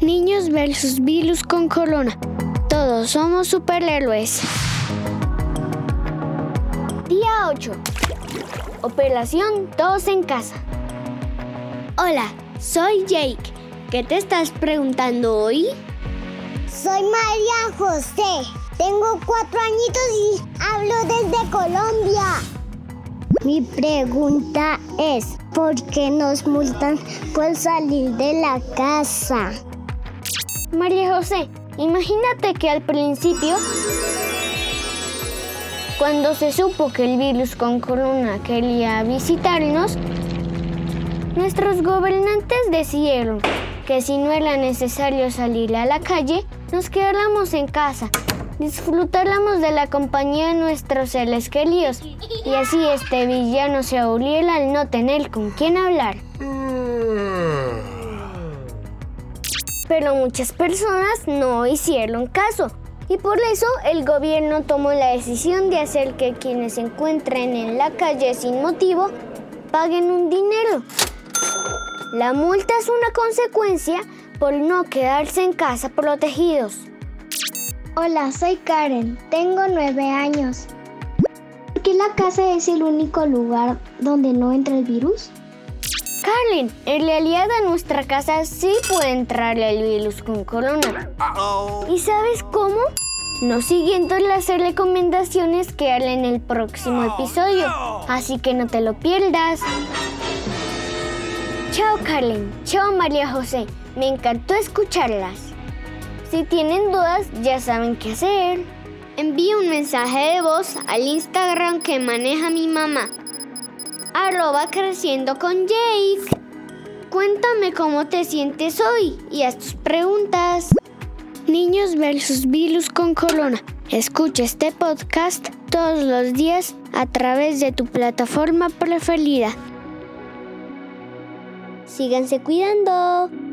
Niños versus virus con corona. Todos somos superhéroes. Día 8. Operación Todos en casa. Hola, soy Jake. ¿Qué te estás preguntando hoy? Soy María José. Tengo cuatro añitos y hablo desde Colombia. Mi pregunta es, ¿por qué nos multan por salir de la casa? María José, imagínate que al principio, cuando se supo que el virus con corona quería visitarnos, nuestros gobernantes decidieron que si no era necesario salir a la calle, nos quedáramos en casa, disfrutáramos de la compañía de nuestros seres queridos y así este villano se aburriera al no tener con quién hablar. Pero muchas personas no hicieron caso y por eso el gobierno tomó la decisión de hacer que quienes se encuentren en la calle sin motivo paguen un dinero. La multa es una consecuencia por no quedarse en casa protegidos. Hola, soy Karen. Tengo nueve años. ¿Por qué la casa es el único lugar donde no entra el virus? Karen, en realidad a nuestra casa sí puede entrar el virus con corona. ¿Y sabes cómo? No siguiendo las recomendaciones que haré en el próximo episodio. Así que no te lo pierdas. Chao Karen, chao María José. Me encantó escucharlas. Si tienen dudas, ya saben qué hacer. Envíe un mensaje de voz al Instagram que maneja mi mamá. Arroba creciendo con Jake. Cuéntame cómo te sientes hoy y haz tus preguntas. Niños versus virus con corona. Escucha este podcast todos los días a través de tu plataforma preferida. Síganse cuidando.